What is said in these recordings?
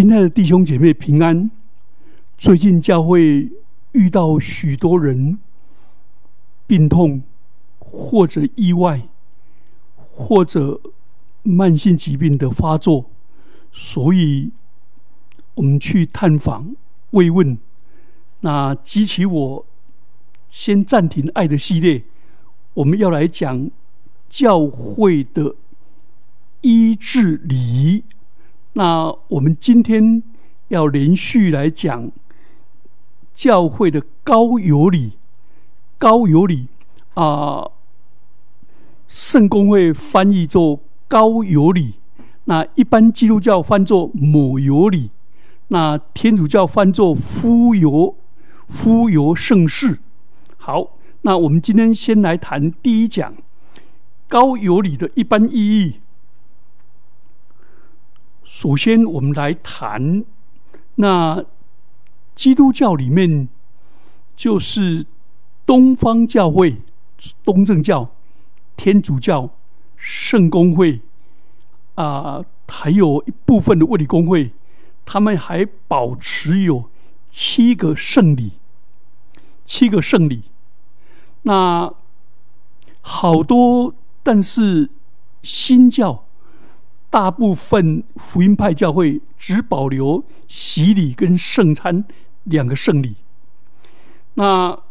亲爱的弟兄姐妹平安。最近教会遇到许多人病痛，或者意外，或者慢性疾病的发作，所以我们去探访慰问，那激起我先暂停爱的系列，我们要来讲教会的医治礼仪。那我们今天要连续来讲。教会的高有礼，高有礼啊，圣公会翻译作高有礼，那一般基督教翻作母有礼，那天主教翻作夫有夫有圣事。好，那我们今天先来谈第一讲高有礼的一般意义。首先，我们来谈那。基督教里面就是东方教会、东正教、天主教、圣公会啊，还有一部分的卫理公会，他们还保持有七个圣礼，七个圣礼。那好多，但是新教大部分福音派教会只保留洗礼跟圣餐。两个圣礼，那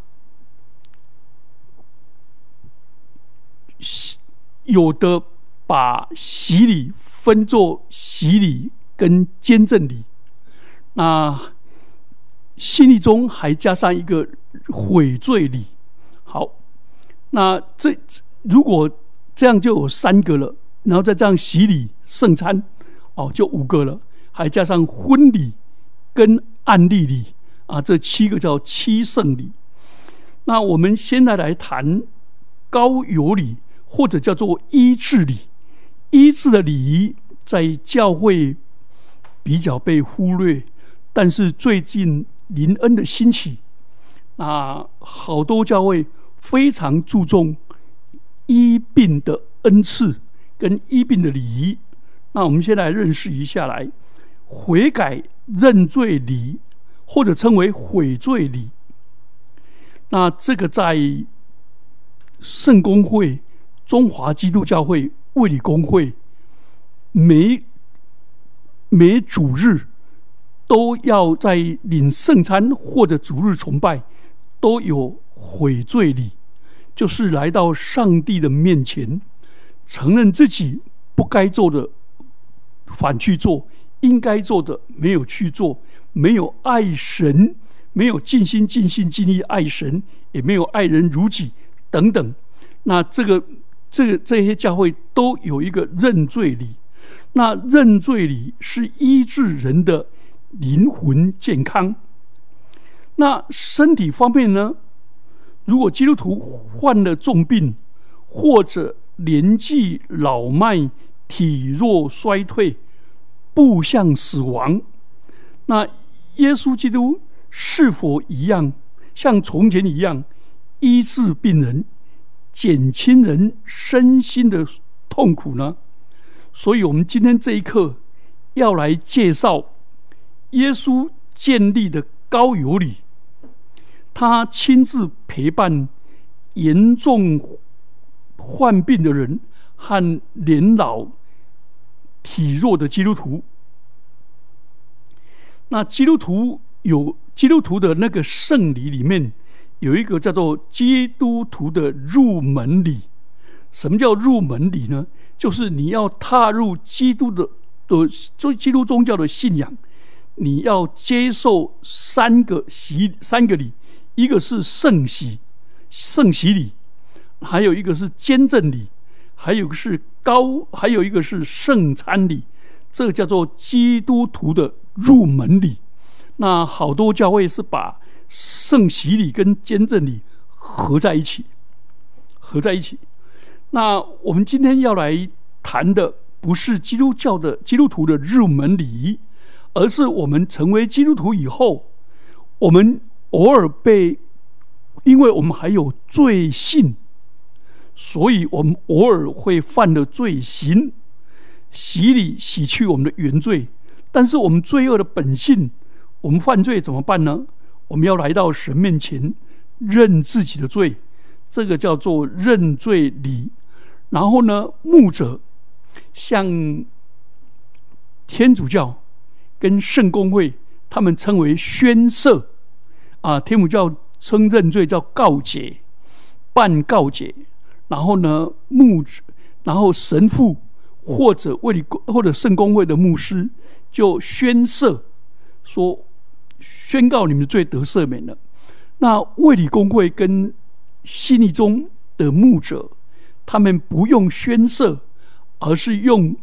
有的把洗礼分作洗礼跟坚正礼，那洗礼中还加上一个悔罪礼。好，那这如果这样就有三个了，然后再这样洗礼圣餐，哦，就五个了，还加上婚礼跟案例礼。啊，这七个叫七圣礼。那我们现在来谈高有礼，或者叫做医治礼。医治的礼仪在教会比较被忽略，但是最近林恩的兴起，啊，好多教会非常注重医病的恩赐跟医病的礼仪。那我们先来认识一下，来悔改认罪礼。或者称为悔罪礼，那这个在圣公会、中华基督教会、卫理公会，每每主日都要在领圣餐或者主日崇拜，都有悔罪礼，就是来到上帝的面前，承认自己不该做的反去做，应该做的没有去做。没有爱神，没有尽心尽心尽力爱神，也没有爱人如己等等。那这个、这个这些教会都有一个认罪礼。那认罪礼是医治人的灵魂健康。那身体方面呢？如果基督徒患了重病，或者年纪老迈、体弱衰退、步向死亡，那。耶稣基督是否一样像从前一样医治病人、减轻人身心的痛苦呢？所以，我们今天这一课要来介绍耶稣建立的高有礼。他亲自陪伴严重患病的人和年老体弱的基督徒。那基督徒有基督徒的那个圣礼里面有一个叫做基督徒的入门礼。什么叫入门礼呢？就是你要踏入基督的的宗基督宗教的信仰，你要接受三个洗三个礼，一个是圣洗圣洗礼，还有一个是坚正礼，还有个是高，还有一个是圣餐礼。这叫做基督徒的。入门礼，那好多教会是把圣洗礼跟坚正礼合在一起，合在一起。那我们今天要来谈的不是基督教的基督徒的入门礼仪，而是我们成为基督徒以后，我们偶尔被，因为我们还有罪性，所以我们偶尔会犯的罪行，洗礼洗去我们的原罪。但是我们罪恶的本性，我们犯罪怎么办呢？我们要来到神面前认自己的罪，这个叫做认罪礼。然后呢，牧者像天主教跟圣公会，他们称为宣赦啊，天主教称认罪叫告解、办告解。然后呢，牧然后神父或者卫理公或者圣公会的牧师就宣赦，说宣告你们的罪得赦免了。那卫理公会跟信义中的牧者，他们不用宣赦，而是用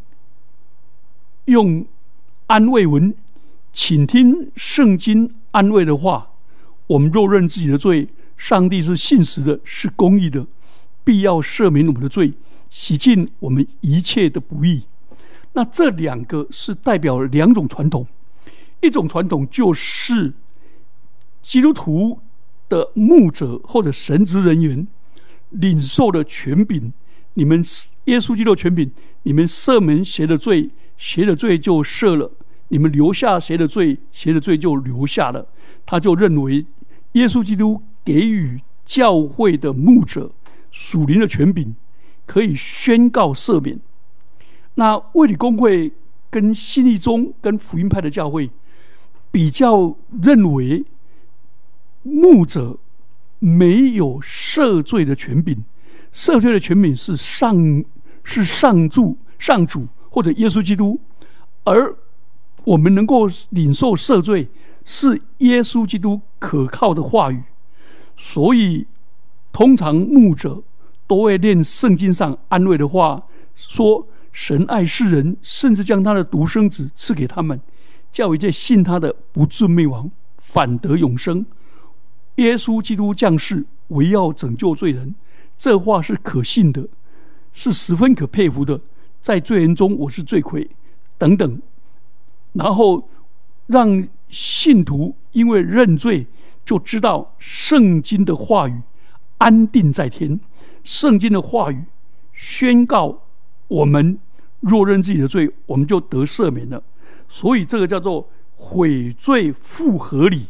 用安慰文，请听圣经安慰的话。我们若认自己的罪，上帝是信实的，是公义的。必要赦免我们的罪，洗净我们一切的不义。那这两个是代表两种传统，一种传统就是基督徒的牧者或者神职人员领受的权柄，你们耶稣基督权柄，你们赦免谁的罪，谁的罪就赦了；你们留下谁的罪，谁的罪就留下了。他就认为耶稣基督给予教会的牧者。属灵的权柄可以宣告赦免。那卫理公会跟新立宗跟福音派的教会比较认为，牧者没有赦罪的权柄，赦罪的权柄是上是上主上主或者耶稣基督，而我们能够领受赦罪是耶稣基督可靠的话语，所以。通常牧者都会念圣经上安慰的话，说神爱世人，甚至将他的独生子赐给他们，叫一切信他的不至灭亡，反得永生。耶稣基督降世，为要拯救罪人。这话是可信的，是十分可佩服的。在罪人中，我是罪魁。等等，然后让信徒因为认罪，就知道圣经的话语。安定在天，圣经的话语宣告我们若认自己的罪，我们就得赦免了。所以这个叫做悔罪复合礼。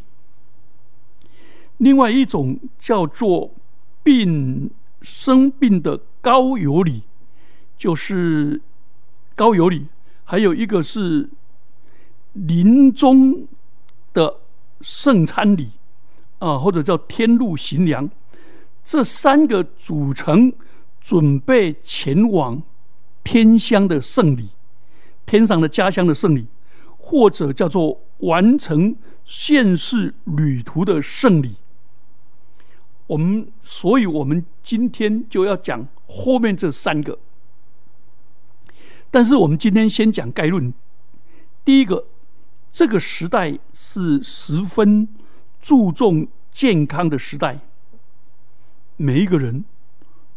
另外一种叫做病生病的高有礼，就是高有礼。还有一个是临终的圣餐礼啊，或者叫天路行粮。这三个组成准备前往天乡的圣礼，天上的家乡的圣礼，或者叫做完成现世旅途的圣礼。我们，所以我们今天就要讲后面这三个。但是我们今天先讲概论。第一个，这个时代是十分注重健康的时代。每一个人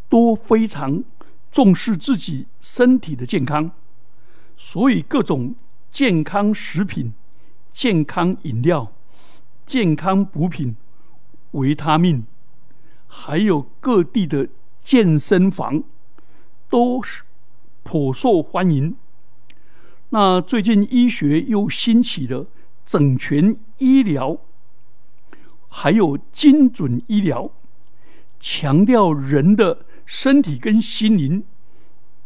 都非常重视自己身体的健康，所以各种健康食品、健康饮料、健康补品、维他命，还有各地的健身房都是颇受欢迎。那最近医学又兴起了整全医疗，还有精准医疗。强调人的身体跟心灵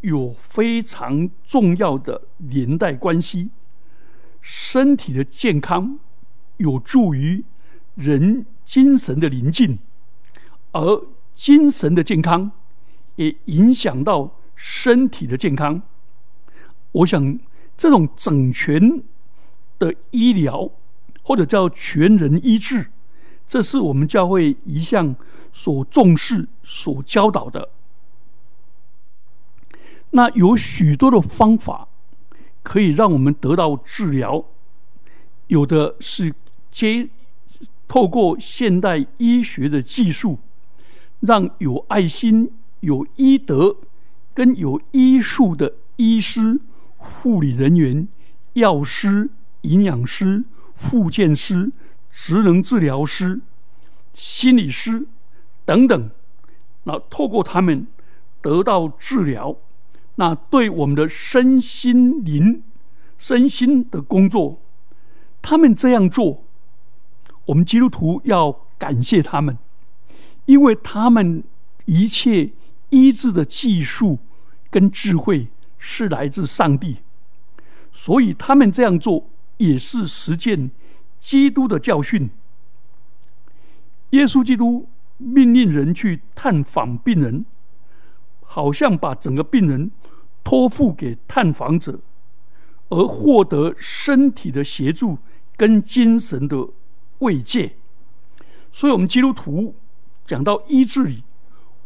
有非常重要的连带关系，身体的健康有助于人精神的宁静，而精神的健康也影响到身体的健康。我想，这种整全的医疗，或者叫全人医治。这是我们教会一项所重视、所教导的。那有许多的方法可以让我们得到治疗，有的是接透过现代医学的技术，让有爱心、有医德跟有医术的医师、护理人员、药师、营养师、复健师。职能治疗师、心理师等等，那透过他们得到治疗，那对我们的身心灵身心的工作，他们这样做，我们基督徒要感谢他们，因为他们一切医治的技术跟智慧是来自上帝，所以他们这样做也是实践基督的教训。耶稣基督命令人去探访病人，好像把整个病人托付给探访者，而获得身体的协助跟精神的慰藉。所以，我们基督徒讲到医治里，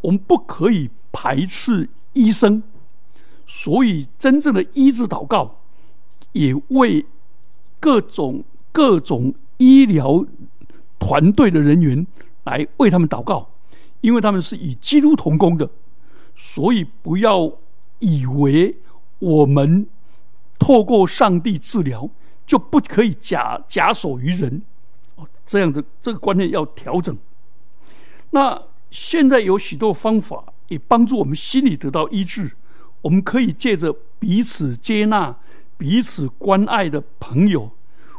我们不可以排斥医生。所以，真正的医治祷告，也为各种各种医疗。团队的人员来为他们祷告，因为他们是以基督同工的，所以不要以为我们透过上帝治疗就不可以假假手于人哦，这样的这个观念要调整。那现在有许多方法也帮助我们心里得到医治，我们可以借着彼此接纳、彼此关爱的朋友，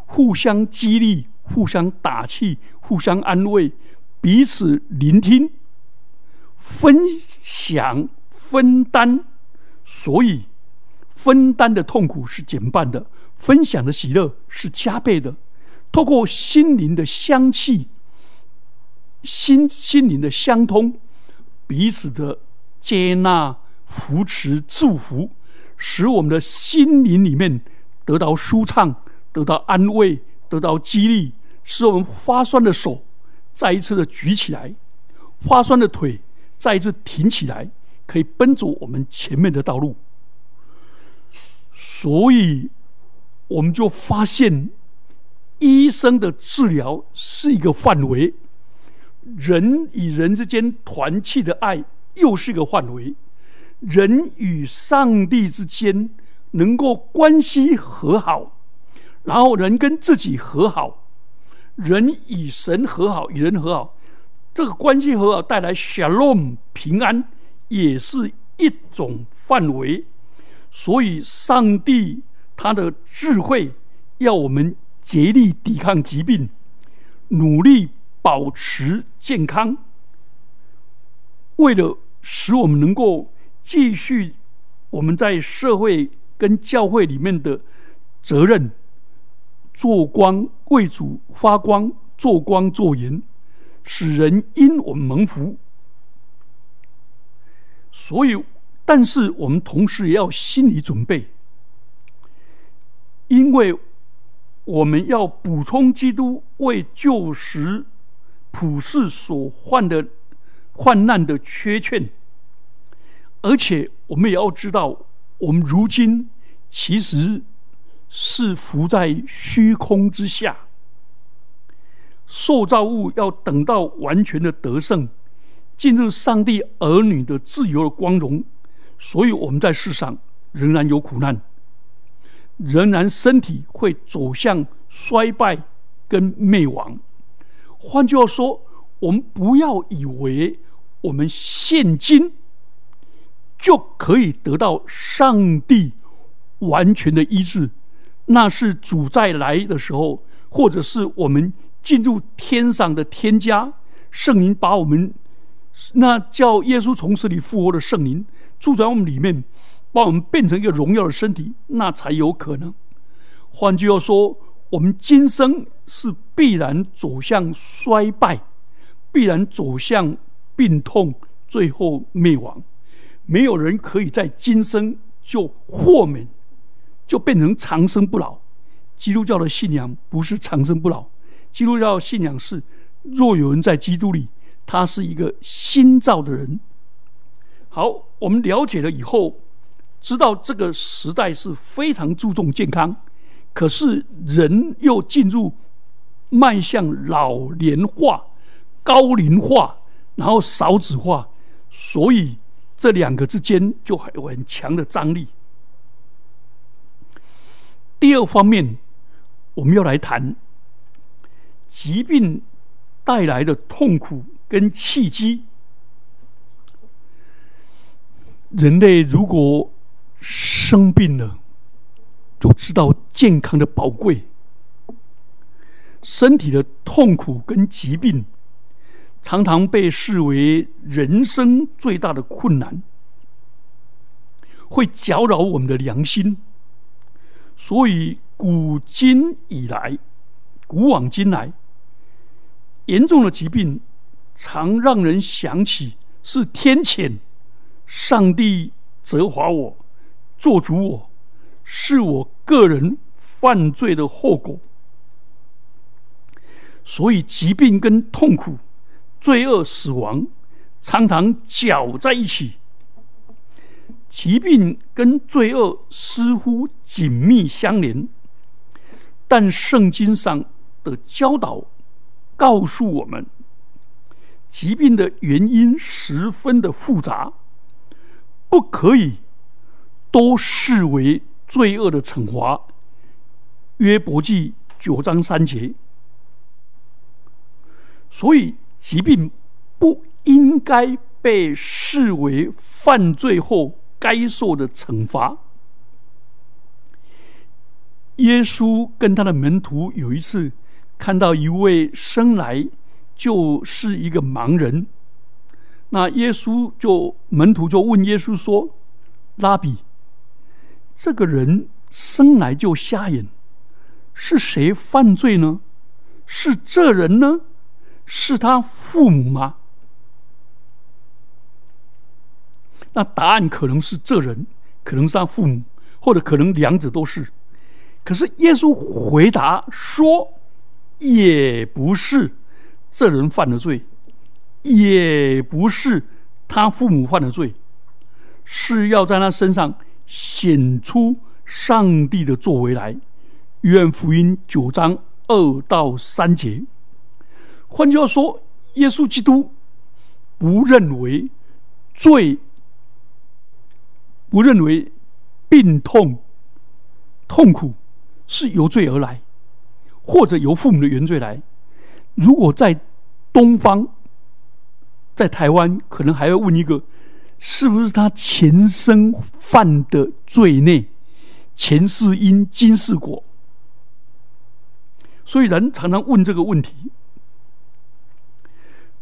互相激励。互相打气，互相安慰，彼此聆听，分享分担，所以分担的痛苦是减半的，分享的喜乐是加倍的。透过心灵的香气，心心灵的相通，彼此的接纳、扶持、祝福，使我们的心灵里面得到舒畅，得到安慰，得到激励。使我们发酸的手再一次的举起来，发酸的腿再一次挺起来，可以奔走我们前面的道路。所以，我们就发现，医生的治疗是一个范围，人与人之间团契的爱又是一个范围，人与上帝之间能够关系和好，然后人跟自己和好。人与神和好，与人和好，这个关系和好带来 shalom 平安，也是一种范围。所以，上帝他的智慧要我们竭力抵抗疾病，努力保持健康，为了使我们能够继续我们在社会跟教会里面的责任。做光为主发光，做光做盐，使人因我们蒙福。所以，但是我们同时也要心理准备，因为我们要补充基督为旧时普世所患的患难的缺欠，而且我们也要知道，我们如今其实。是浮在虚空之下，受造物要等到完全的得胜，进入上帝儿女的自由的光荣，所以我们在世上仍然有苦难，仍然身体会走向衰败跟灭亡。换句话说，我们不要以为我们现今就可以得到上帝完全的医治。那是主再来的时候，或者是我们进入天上的天家，圣灵把我们那叫耶稣从死里复活的圣灵住在我们里面，把我们变成一个荣耀的身体，那才有可能。换句话说，我们今生是必然走向衰败，必然走向病痛，最后灭亡。没有人可以在今生就豁免。就变成长生不老。基督教的信仰不是长生不老，基督教信仰是：若有人在基督里，他是一个新造的人。好，我们了解了以后，知道这个时代是非常注重健康，可是人又进入迈向老年化、高龄化，然后少子化，所以这两个之间就有很强的张力。第二方面，我们要来谈疾病带来的痛苦跟契机。人类如果生病了，就知道健康的宝贵。身体的痛苦跟疾病，常常被视为人生最大的困难，会搅扰我们的良心。所以，古今以来，古往今来，严重的疾病常让人想起是天谴，上帝责罚我，做主我，是我个人犯罪的后果。所以，疾病跟痛苦、罪恶、死亡常常搅在一起。疾病跟罪恶似乎紧密相连，但圣经上的教导告诉我们，疾病的原因十分的复杂，不可以都视为罪恶的惩罚。约伯记九章三节。所以，疾病不应该被视为犯罪后该受的惩罚。耶稣跟他的门徒有一次看到一位生来就是一个盲人，那耶稣就门徒就问耶稣说：“拉比，这个人生来就瞎眼，是谁犯罪呢？是这人呢？”是他父母吗？那答案可能是这人，可能是他父母，或者可能两者都是。可是耶稣回答说，也不是这人犯的罪，也不是他父母犯的罪，是要在他身上显出上帝的作为来。约翰福音九章二到三节。换句话说，耶稣基督不认为罪，不认为病痛、痛苦是由罪而来，或者由父母的原罪来。如果在东方，在台湾，可能还要问一个：是不是他前生犯的罪孽？前世因，今世果。所以人常常问这个问题。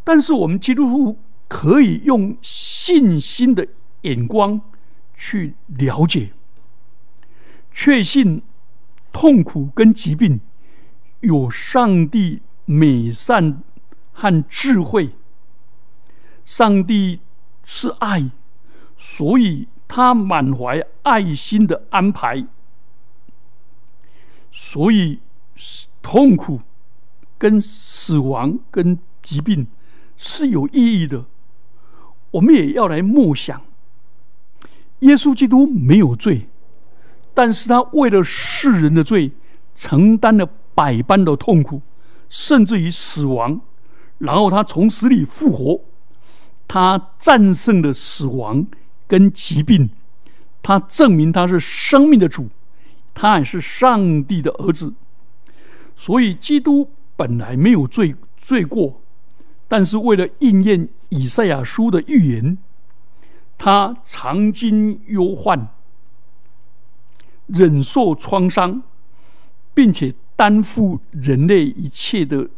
但是我们基督徒可以用信心的眼光去了解，确信痛苦跟疾病有上帝美善和智慧。上帝是爱，所以他满怀爱心的安排。所以痛苦、跟死亡、跟疾病。是有意义的，我们也要来默想。耶稣基督没有罪，但是他为了世人的罪，承担了百般的痛苦，甚至于死亡。然后他从死里复活，他战胜了死亡跟疾病，他证明他是生命的主，他也是上帝的儿子。所以，基督本来没有罪罪过。但是为了应验以赛亚书的预言，他常经忧患，忍受创伤，并且担负人类一切的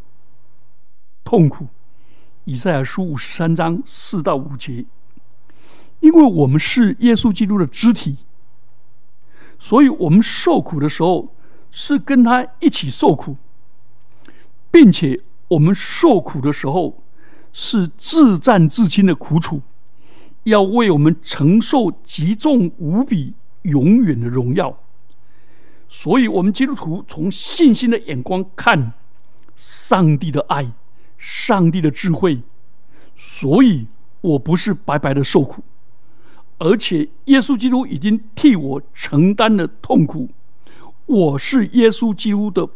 痛苦。以赛亚书五十三章四到五节，因为我们是耶稣基督的肢体，所以我们受苦的时候是跟他一起受苦，并且。我们受苦的时候，是自战自亲的苦楚，要为我们承受极重无比、永远的荣耀。所以，我们基督徒从信心的眼光看上帝的爱、上帝的智慧。所以我不是白白的受苦，而且耶稣基督已经替我承担了痛苦。我是耶稣基督的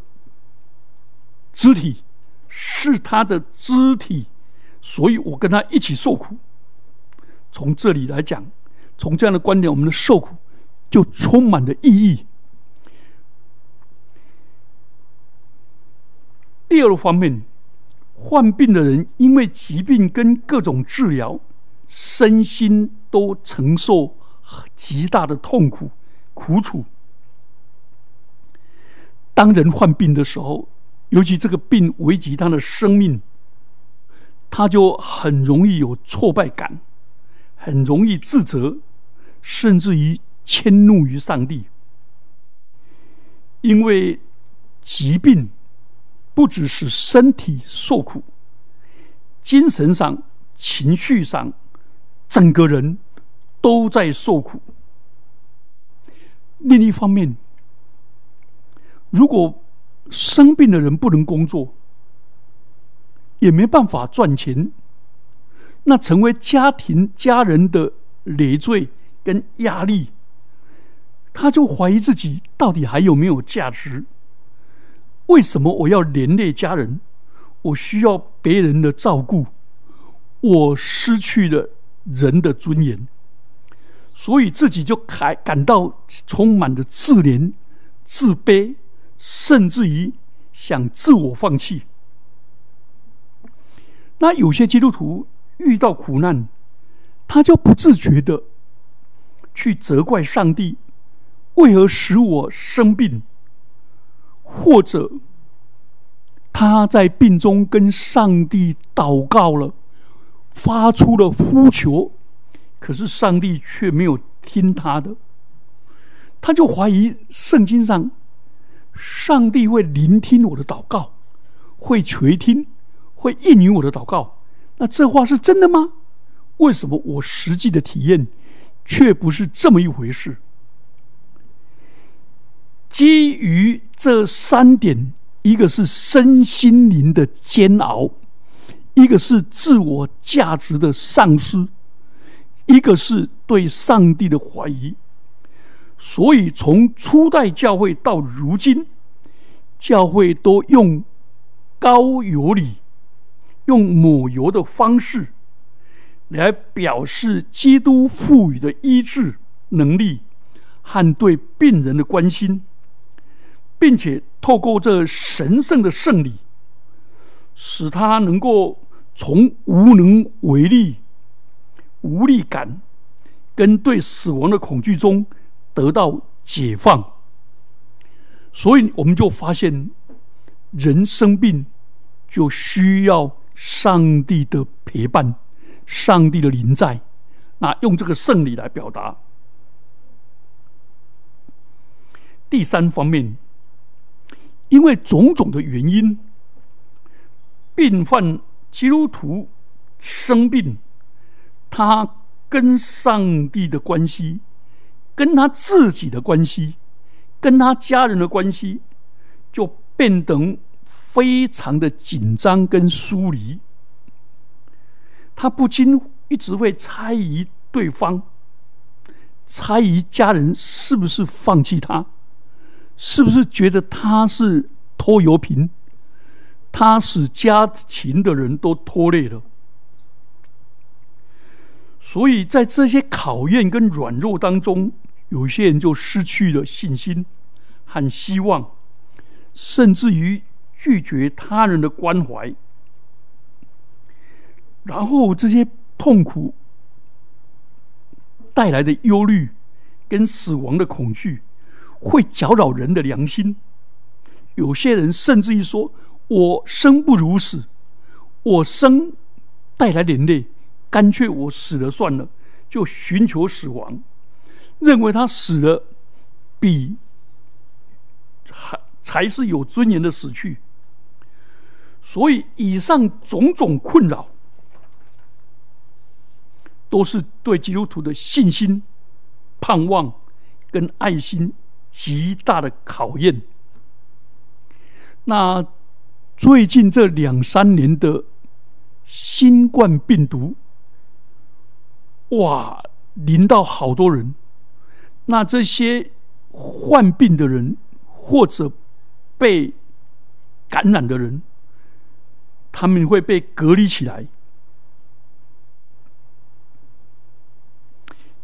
肢体。是他的肢体，所以我跟他一起受苦。从这里来讲，从这样的观点，我们的受苦就充满了意义。第二个方面，患病的人因为疾病跟各种治疗，身心都承受极大的痛苦苦楚。当人患病的时候，尤其这个病危及他的生命，他就很容易有挫败感，很容易自责，甚至于迁怒于上帝。因为疾病不只是身体受苦，精神上、情绪上，整个人都在受苦。另一方面，如果生病的人不能工作，也没办法赚钱，那成为家庭家人的累赘跟压力。他就怀疑自己到底还有没有价值？为什么我要连累家人？我需要别人的照顾，我失去了人的尊严，所以自己就感感到充满着自怜、自卑，甚至于想自我放弃。那有些基督徒遇到苦难，他就不自觉的去责怪上帝。为何使我生病？或者他在病中跟上帝祷告了，发出了呼求，可是上帝却没有听他的，他就怀疑圣经上上帝会聆听我的祷告，会垂听，会应允我的祷告。那这话是真的吗？为什么我实际的体验却不是这么一回事？基于这三点，一个是身心灵的煎熬，一个是自我价值的丧失，一个是对上帝的怀疑。所以，从初代教会到如今，教会都用高有礼、用抹油的方式，来表示基督赋予的医治能力和对病人的关心。并且透过这神圣的圣礼，使他能够从无能为力、无力感跟对死亡的恐惧中得到解放。所以，我们就发现，人生病就需要上帝的陪伴、上帝的临在。那用这个圣礼来表达。第三方面。因为种种的原因，病患基督徒生病，他跟上帝的关系，跟他自己的关系，跟他家人的关系，就变得非常的紧张跟疏离。他不禁一直会猜疑对方，猜疑家人是不是放弃他。是不是觉得他是拖油瓶？他使家庭的人都拖累了，所以在这些考验跟软弱当中，有些人就失去了信心和希望，甚至于拒绝他人的关怀，然后这些痛苦带来的忧虑跟死亡的恐惧。会搅扰人的良心，有些人甚至于说：“我生不如死，我生带来连累，干脆我死了算了，就寻求死亡，认为他死了比还才是有尊严的死去。”所以，以上种种困扰，都是对基督徒的信心、盼望跟爱心。极大的考验。那最近这两三年的新冠病毒，哇，临到好多人。那这些患病的人或者被感染的人，他们会被隔离起来。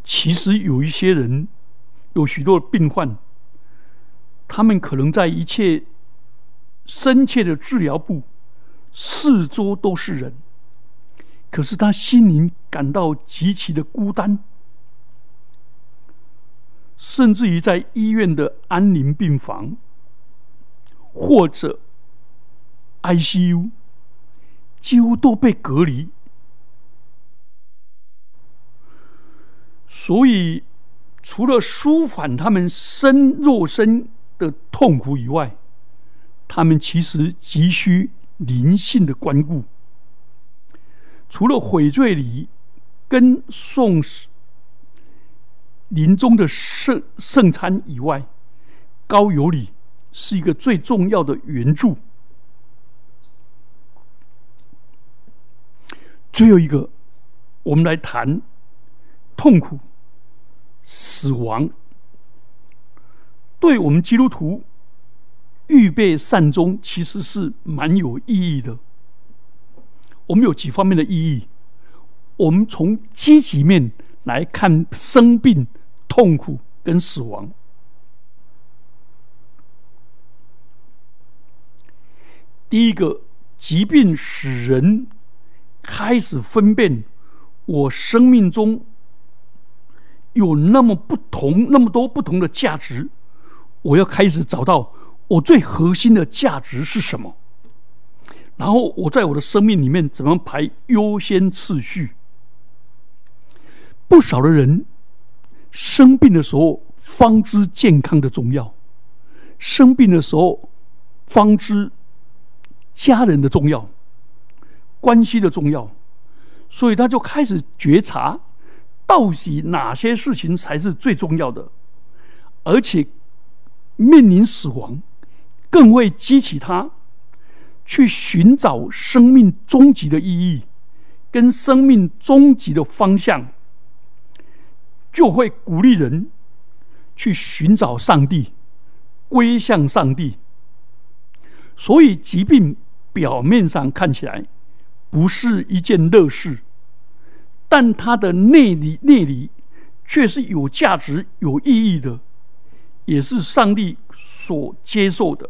其实有一些人，有许多病患。他们可能在一切深切的治疗部，四周都是人，可是他心灵感到极其的孤单，甚至于在医院的安宁病房，或者 ICU，几乎都被隔离。所以，除了舒缓他们身肉身的痛苦以外，他们其实急需灵性的关顾。除了悔罪礼跟送临终的圣圣餐以外，高有礼是一个最重要的援助。最后一个，我们来谈痛苦、死亡，对我们基督徒预备善终，其实是蛮有意义的。我们有几方面的意义。我们从积极面来看生病、痛苦跟死亡。第一个，疾病使人开始分辨我生命中有那么不同、那么多不同的价值，我要开始找到我最核心的价值是什么。然后我在我的生命里面怎么排优先次序？不少的人生病的时候方知健康的重要，生病的时候方知家人的重要、关系的重要，所以他就开始觉察到底哪些事情才是最重要的，而且面临死亡更会激起他。去寻找生命终极的意义，跟生命终极的方向，就会鼓励人去寻找上帝，归向上帝。所以，疾病表面上看起来不是一件乐事，但它的内里内里却是有价值、有意义的，也是上帝所接受的。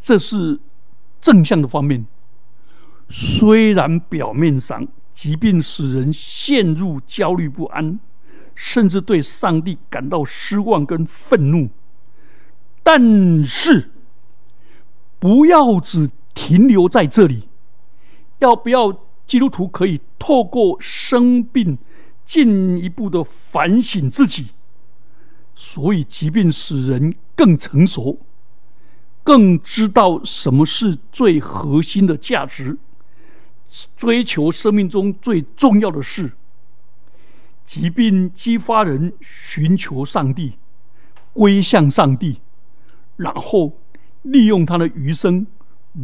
这是正向的方面。虽然表面上疾病使人陷入焦虑不安，甚至对上帝感到失望跟愤怒，但是不要只停留在这里。要不要基督徒可以透过生病进一步的反省自己？所以疾病使人更成熟。更知道什么是最核心的价值，追求生命中最重要的事。疾病激发人寻求上帝，归向上帝，然后利用他的余生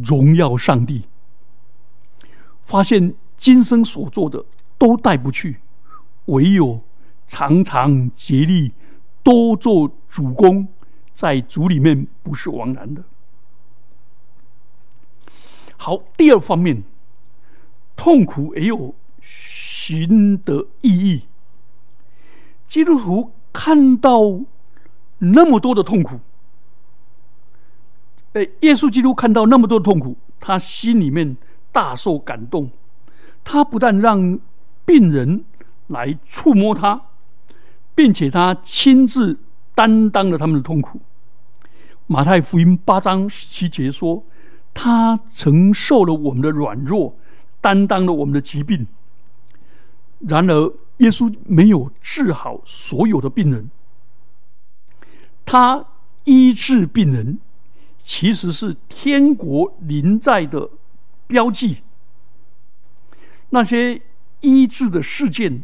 荣耀上帝。发现今生所做的都带不去，唯有常常竭力多做主公，在主里面不是枉然的。好，第二方面，痛苦也有寻的意义。基督徒看到那么多的痛苦，哎，耶稣基督看到那么多痛苦，他心里面大受感动。他不但让病人来触摸他，并且他亲自担当了他们的痛苦。马太福音八章十七节说。他承受了我们的软弱，担当了我们的疾病。然而，耶稣没有治好所有的病人。他医治病人，其实是天国临在的标记。那些医治的事件，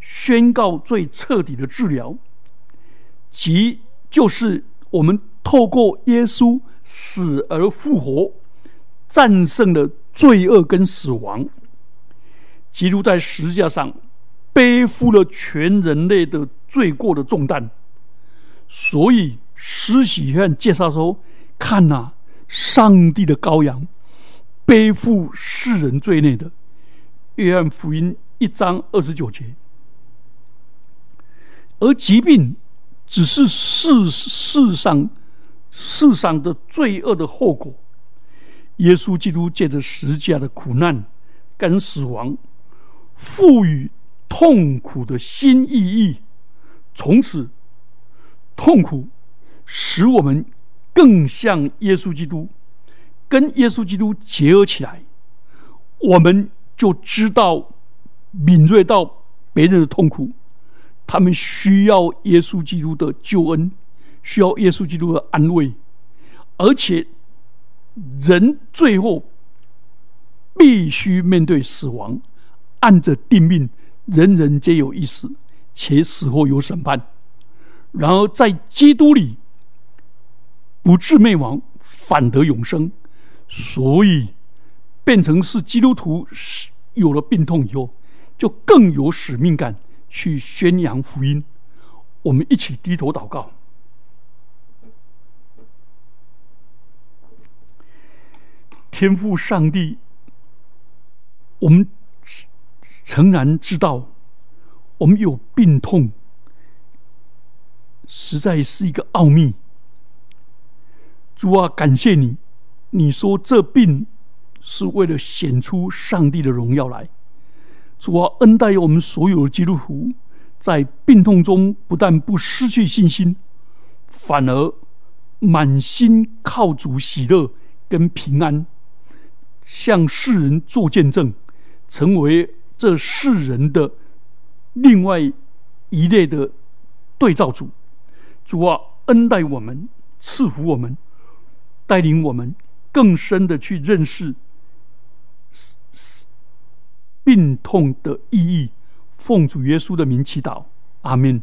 宣告最彻底的治疗，即就是我们透过耶稣死而复活。战胜了罪恶跟死亡，基督在十字架上背负了全人类的罪过的重担，所以施洗约翰介绍说：“看呐，上帝的羔羊，背负世人罪孽的。”约翰福音一章二十九节。而疾病只是世世上世上的罪恶的后果。耶稣基督借着十字架的苦难跟死亡，赋予痛苦的新意义。从此，痛苦使我们更像耶稣基督，跟耶稣基督结合起来，我们就知道敏锐到别人的痛苦，他们需要耶稣基督的救恩，需要耶稣基督的安慰，而且人最后必须面对死亡，按着定命，人人皆有一死，且死后有审判。然而在基督里。不至灭亡，反得永生。所以，变成是基督徒，有了病痛以后，就更有使命感去宣扬福音。我们一起低头祷告，天父上帝，我们诚然知道，我们有病痛，实在是一个奥秘。主啊，感谢你！你说这病是为了显出上帝的荣耀来。主啊，恩待我们所有的基督徒，在病痛中不但不失去信心，反而满心靠主喜乐跟平安，向世人做见证，成为这世人的另外一类的对照组。主啊，恩待我们，赐福我们。带领我们更深的去认识病痛的意义。奉主耶稣的名祈祷，阿门。